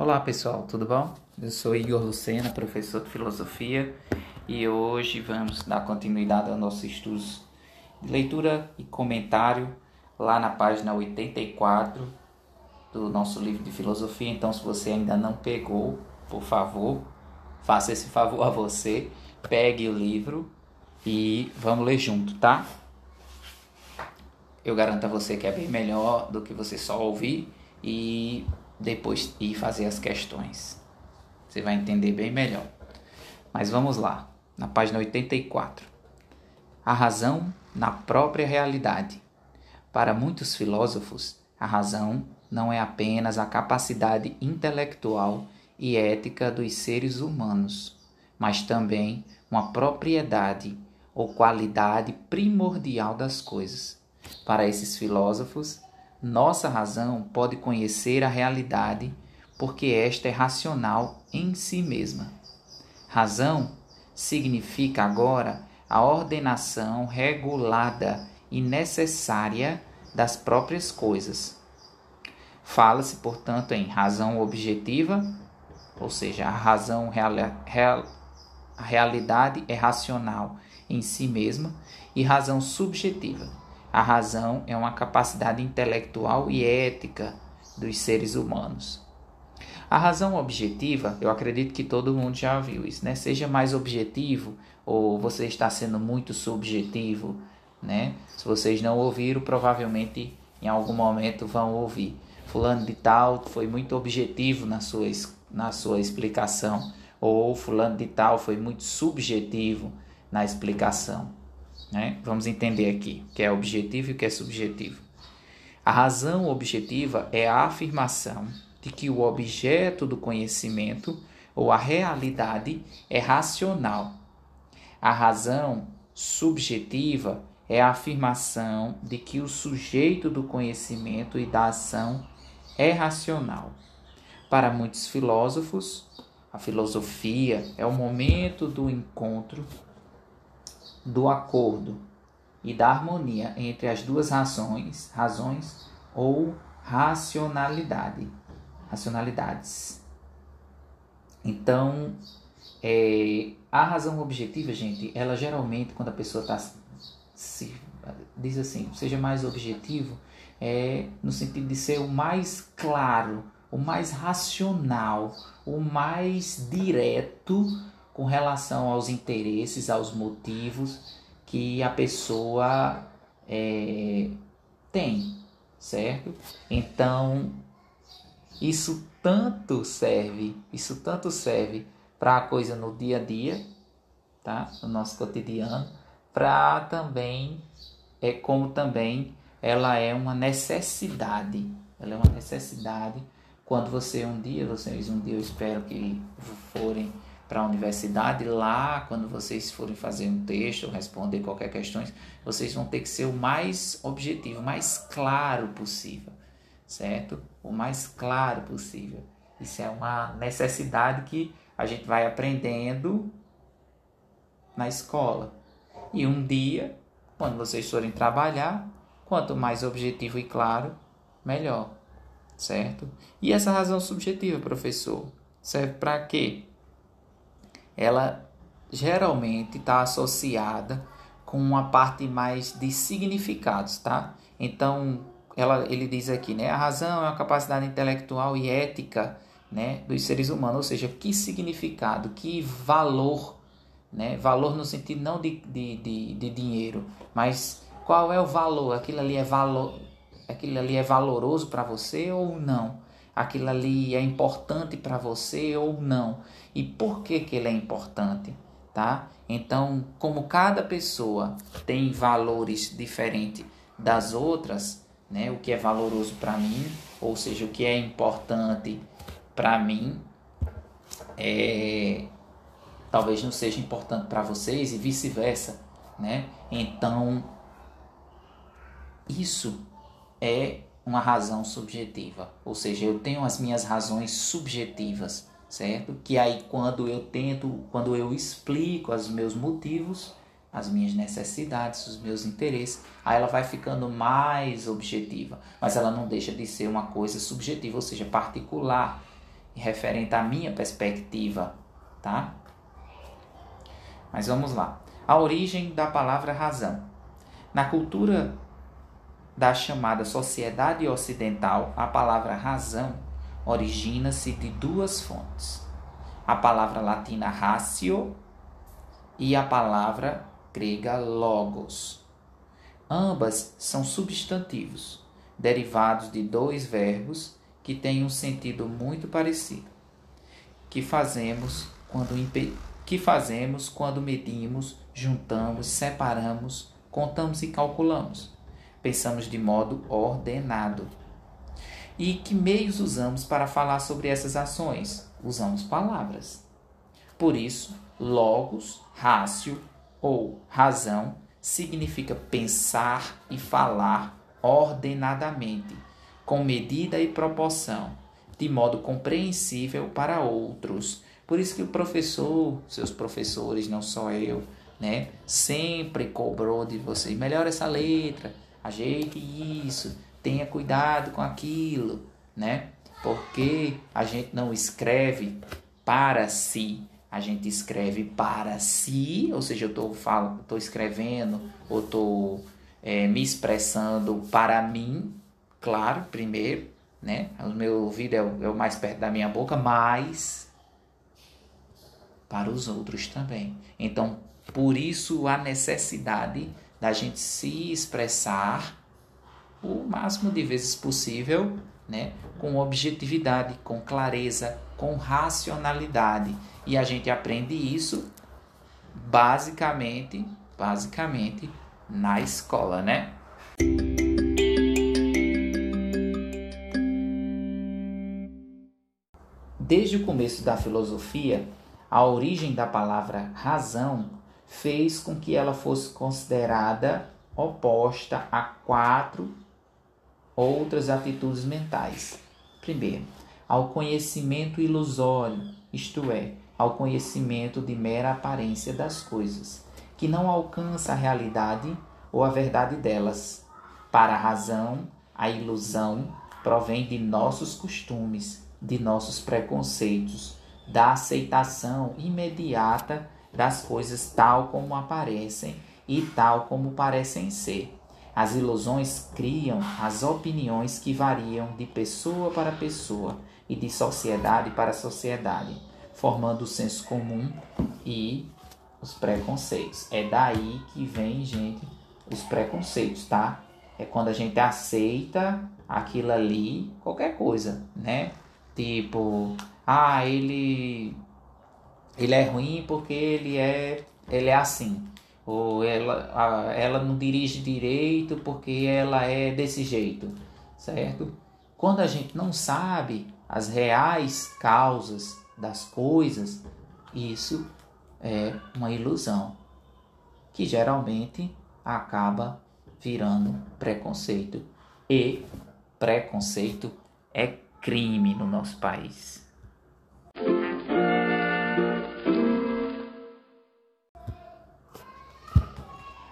Olá pessoal, tudo bom? Eu sou Igor Lucena, professor de filosofia, e hoje vamos dar continuidade aos nossos estudos de leitura e comentário lá na página 84 do nosso livro de filosofia. Então, se você ainda não pegou, por favor, faça esse favor a você, pegue o livro e vamos ler junto, tá? Eu garanto a você que é bem melhor do que você só ouvir e depois ir fazer as questões. Você vai entender bem melhor. Mas vamos lá, na página 84. A razão na própria realidade. Para muitos filósofos, a razão não é apenas a capacidade intelectual e ética dos seres humanos, mas também uma propriedade ou qualidade primordial das coisas. Para esses filósofos, nossa razão pode conhecer a realidade porque esta é racional em si mesma. Razão significa agora a ordenação regulada e necessária das próprias coisas. Fala-se, portanto, em razão objetiva, ou seja, a razão real, real, a realidade é racional em si mesma, e razão subjetiva a razão é uma capacidade intelectual e ética dos seres humanos. A razão objetiva, eu acredito que todo mundo já viu isso, né? Seja mais objetivo ou você está sendo muito subjetivo, né? Se vocês não ouviram, provavelmente em algum momento vão ouvir. Fulano de tal foi muito objetivo na sua, na sua explicação, ou fulano de tal foi muito subjetivo na explicação. Né? Vamos entender aqui o que é objetivo e o que é subjetivo. A razão objetiva é a afirmação de que o objeto do conhecimento ou a realidade é racional. A razão subjetiva é a afirmação de que o sujeito do conhecimento e da ação é racional. Para muitos filósofos, a filosofia é o momento do encontro do acordo e da harmonia entre as duas razões, razões ou racionalidade, racionalidades. Então, é, a razão objetiva, gente, ela geralmente quando a pessoa está se diz assim, seja mais objetivo, é no sentido de ser o mais claro, o mais racional, o mais direto com relação aos interesses, aos motivos que a pessoa é, tem, certo? Então, isso tanto serve, isso tanto serve para a coisa no dia a dia, tá? No nosso cotidiano, para também é como também ela é uma necessidade, ela é uma necessidade quando você um dia, vocês um dia eu espero que forem para a universidade, lá, quando vocês forem fazer um texto ou responder qualquer questão, vocês vão ter que ser o mais objetivo, o mais claro possível, certo? O mais claro possível. Isso é uma necessidade que a gente vai aprendendo na escola. E um dia, quando vocês forem trabalhar, quanto mais objetivo e claro, melhor, certo? E essa razão subjetiva, professor, serve para quê? Ela geralmente está associada com uma parte mais de significados, tá? Então, ela, ele diz aqui, né? A razão é uma capacidade intelectual e ética, né, dos seres humanos, ou seja, que significado, que valor, né? Valor no sentido não de, de, de, de dinheiro, mas qual é o valor? Aquilo ali é valor, aquilo ali é valoroso para você ou não? Aquilo ali é importante para você ou não e por que, que ele é importante, tá? Então, como cada pessoa tem valores diferentes das outras, né? O que é valoroso para mim, ou seja, o que é importante para mim, é talvez não seja importante para vocês e vice-versa, né? Então, isso é uma razão subjetiva, ou seja, eu tenho as minhas razões subjetivas, certo? Que aí quando eu tento, quando eu explico os meus motivos, as minhas necessidades, os meus interesses, aí ela vai ficando mais objetiva, mas ela não deixa de ser uma coisa subjetiva, ou seja, particular. referente à minha perspectiva, tá? Mas vamos lá. A origem da palavra razão. Na cultura da chamada sociedade ocidental, a palavra razão origina-se de duas fontes: a palavra latina ratio e a palavra grega logos. Ambas são substantivos, derivados de dois verbos que têm um sentido muito parecido, que fazemos quando que fazemos quando medimos, juntamos, separamos, contamos e calculamos. Pensamos de modo ordenado. E que meios usamos para falar sobre essas ações? Usamos palavras. Por isso, logos, rácio ou razão significa pensar e falar ordenadamente, com medida e proporção, de modo compreensível para outros. Por isso que o professor, seus professores, não só eu, né, sempre cobrou de vocês, melhore essa letra, ajeite isso, tenha cuidado com aquilo, né? Porque a gente não escreve para si, a gente escreve para si, ou seja, eu estou tô escrevendo ou estou é, me expressando para mim, claro, primeiro, né? O meu ouvido é o, é o mais perto da minha boca, mas para os outros também. Então, por isso a necessidade da gente se expressar o máximo de vezes possível, né, com objetividade, com clareza, com racionalidade. E a gente aprende isso basicamente, basicamente na escola, né? Desde o começo da filosofia, a origem da palavra razão fez com que ela fosse considerada oposta a quatro outras atitudes mentais. Primeiro, ao conhecimento ilusório, isto é, ao conhecimento de mera aparência das coisas, que não alcança a realidade ou a verdade delas. Para a razão, a ilusão provém de nossos costumes, de nossos preconceitos, da aceitação imediata das coisas tal como aparecem e tal como parecem ser. As ilusões criam as opiniões que variam de pessoa para pessoa e de sociedade para sociedade, formando o senso comum e os preconceitos. É daí que vem, gente, os preconceitos, tá? É quando a gente aceita aquilo ali, qualquer coisa, né? Tipo, ah, ele ele é ruim porque ele é, ele é assim. Ou ela, ela não dirige direito porque ela é desse jeito, certo? Quando a gente não sabe as reais causas das coisas, isso é uma ilusão que geralmente acaba virando preconceito. E preconceito é crime no nosso país.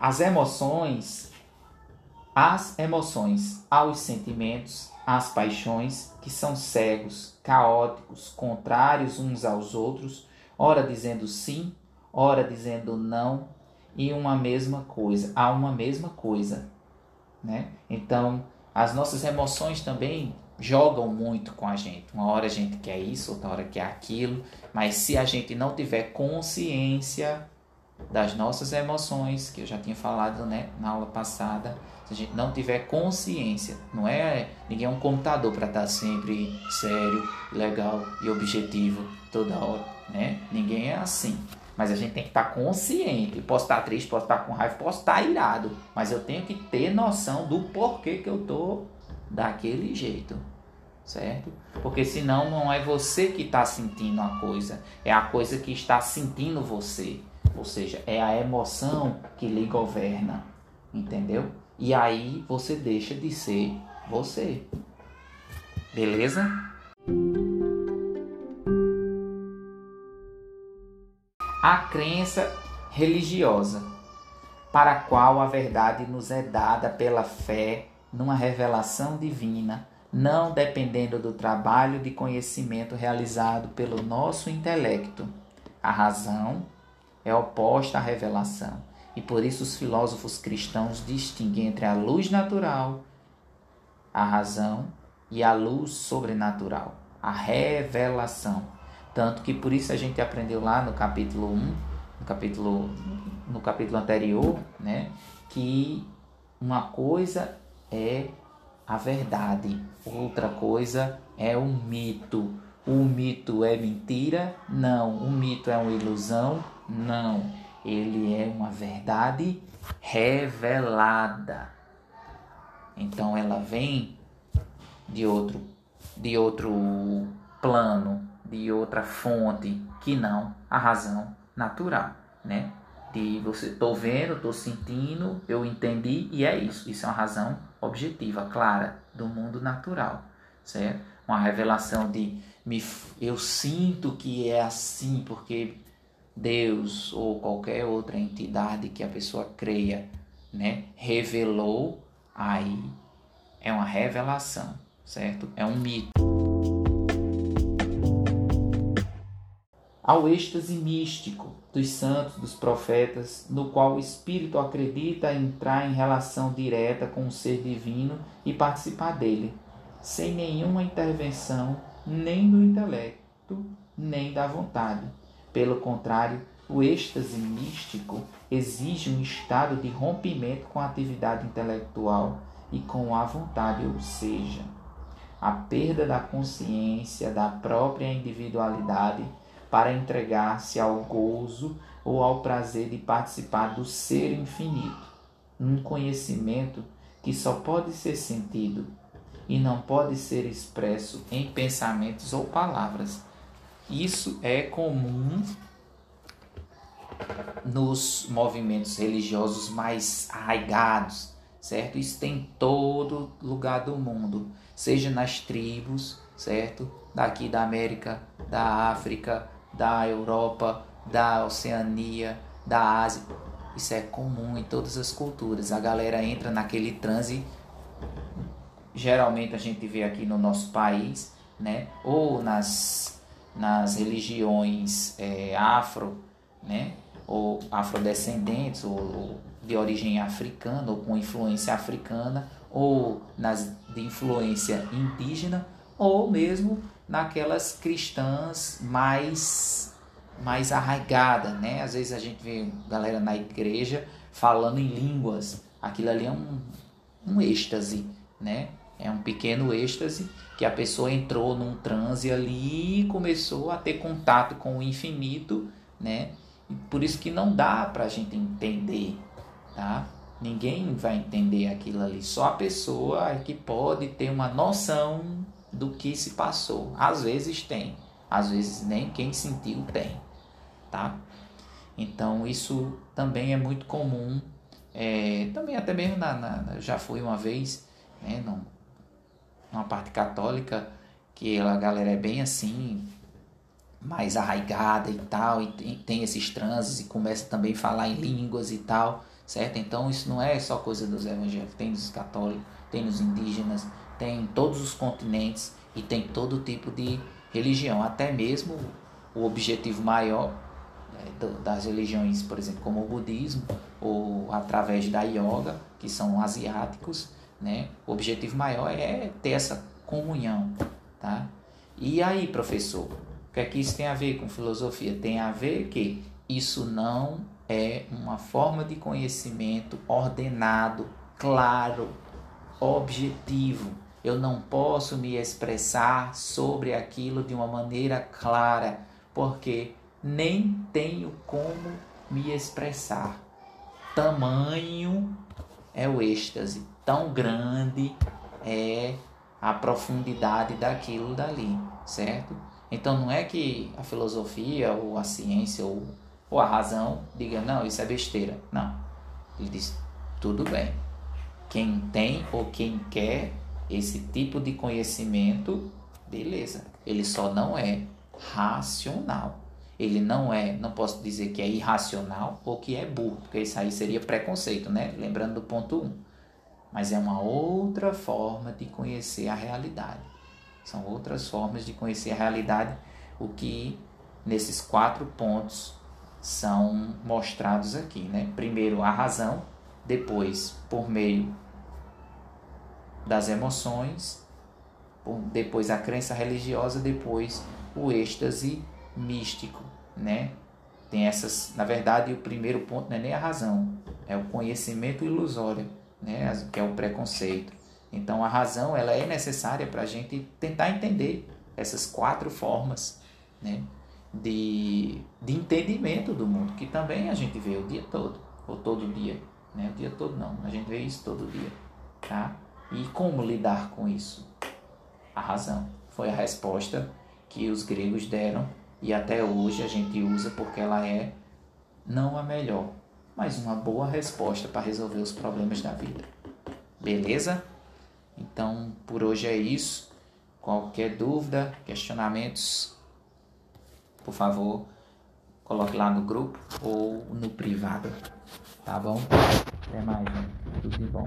As emoções, as emoções, aos sentimentos, às paixões, que são cegos, caóticos, contrários uns aos outros, ora dizendo sim, ora dizendo não, e uma mesma coisa, há uma mesma coisa, né? Então, as nossas emoções também jogam muito com a gente. Uma hora a gente quer isso, outra hora quer aquilo, mas se a gente não tiver consciência das nossas emoções, que eu já tinha falado né, na aula passada, se a gente não tiver consciência, não é ninguém é um computador para estar sempre sério, legal e objetivo toda hora, né? Ninguém é assim. Mas a gente tem que estar consciente. Posso estar triste, posso estar com raiva, posso estar irado, mas eu tenho que ter noção do porquê que eu tô daquele jeito, certo? Porque senão não é você que está sentindo a coisa, é a coisa que está sentindo você. Ou seja, é a emoção que lhe governa, entendeu? E aí você deixa de ser você. Beleza? A crença religiosa, para a qual a verdade nos é dada pela fé numa revelação divina, não dependendo do trabalho de conhecimento realizado pelo nosso intelecto. A razão é oposta à revelação, e por isso os filósofos cristãos distinguem entre a luz natural, a razão, e a luz sobrenatural, a revelação. Tanto que por isso a gente aprendeu lá no capítulo 1, no capítulo, no capítulo anterior, né, que uma coisa é a verdade, outra coisa é o mito. O mito é mentira? Não. O mito é uma ilusão? Não. Ele é uma verdade revelada. Então ela vem de outro de outro plano, de outra fonte que não a razão natural, né? De você tô vendo, tô sentindo, eu entendi e é isso. Isso é uma razão objetiva, clara do mundo natural, certo? Uma revelação de me, eu sinto que é assim porque Deus ou qualquer outra entidade que a pessoa creia, né, revelou, aí é uma revelação, certo? É um mito. Ao êxtase místico dos santos, dos profetas, no qual o espírito acredita entrar em relação direta com o ser divino e participar dele, sem nenhuma intervenção nem do intelecto, nem da vontade. Pelo contrário, o êxtase místico exige um estado de rompimento com a atividade intelectual e com a vontade, ou seja, a perda da consciência da própria individualidade para entregar-se ao gozo ou ao prazer de participar do ser infinito, um conhecimento que só pode ser sentido e não pode ser expresso em pensamentos ou palavras. Isso é comum nos movimentos religiosos mais arraigados, certo? Isso tem em todo lugar do mundo, seja nas tribos, certo? Daqui da América, da África, da Europa, da Oceania, da Ásia. Isso é comum em todas as culturas. A galera entra naquele transe. Geralmente a gente vê aqui no nosso país, né? Ou nas, nas religiões é, afro, né? Ou afrodescendentes, ou, ou de origem africana, ou com influência africana, ou nas de influência indígena, ou mesmo naquelas cristãs mais mais arraigada, né? Às vezes a gente vê galera na igreja falando em línguas. Aquilo ali é um, um êxtase, né? É um pequeno êxtase que a pessoa entrou num transe ali e começou a ter contato com o infinito, né? Por isso que não dá para a gente entender, tá? Ninguém vai entender aquilo ali. Só a pessoa é que pode ter uma noção do que se passou. Às vezes tem, às vezes nem quem sentiu tem, tá? Então isso também é muito comum. É, também até mesmo na, na, já fui uma vez, né, num, numa parte católica que a galera é bem assim, mais arraigada e tal, e tem, tem esses transes e começa também a falar em línguas e tal, certo? Então isso não é só coisa dos evangélicos, tem nos católicos, tem nos indígenas, tem em todos os continentes e tem todo tipo de religião, até mesmo o objetivo maior né, das religiões, por exemplo, como o budismo ou através da yoga, que são asiáticos, né? O objetivo maior é ter essa comunhão, tá? E aí, professor, o que é que isso tem a ver com filosofia? Tem a ver que isso não é uma forma de conhecimento ordenado, claro, objetivo. Eu não posso me expressar sobre aquilo de uma maneira clara, porque nem tenho como me expressar. Tamanho é o êxtase, tão grande é a profundidade daquilo dali, certo? Então não é que a filosofia ou a ciência ou, ou a razão diga, não, isso é besteira. Não. Ele diz, tudo bem. Quem tem ou quem quer esse tipo de conhecimento, beleza. Ele só não é racional. Ele não é, não posso dizer que é irracional ou que é burro, porque isso aí seria preconceito, né? Lembrando do ponto 1. Um. mas é uma outra forma de conhecer a realidade. São outras formas de conhecer a realidade, o que nesses quatro pontos são mostrados aqui, né? Primeiro a razão, depois por meio das emoções, depois a crença religiosa, depois o êxtase místico, né? Tem essas, na verdade, o primeiro ponto não é nem a razão, é o conhecimento ilusório, né? Que é o preconceito. Então a razão ela é necessária para a gente tentar entender essas quatro formas, né? De, de entendimento do mundo, que também a gente vê o dia todo, ou todo dia, né? O dia todo não, a gente vê isso todo dia, tá? E como lidar com isso? A razão foi a resposta que os gregos deram e até hoje a gente usa porque ela é não a melhor, mas uma boa resposta para resolver os problemas da vida. Beleza? Então, por hoje é isso. Qualquer dúvida, questionamentos, por favor, coloque lá no grupo ou no privado. Tá bom? Até mais, gente. Tudo de bom.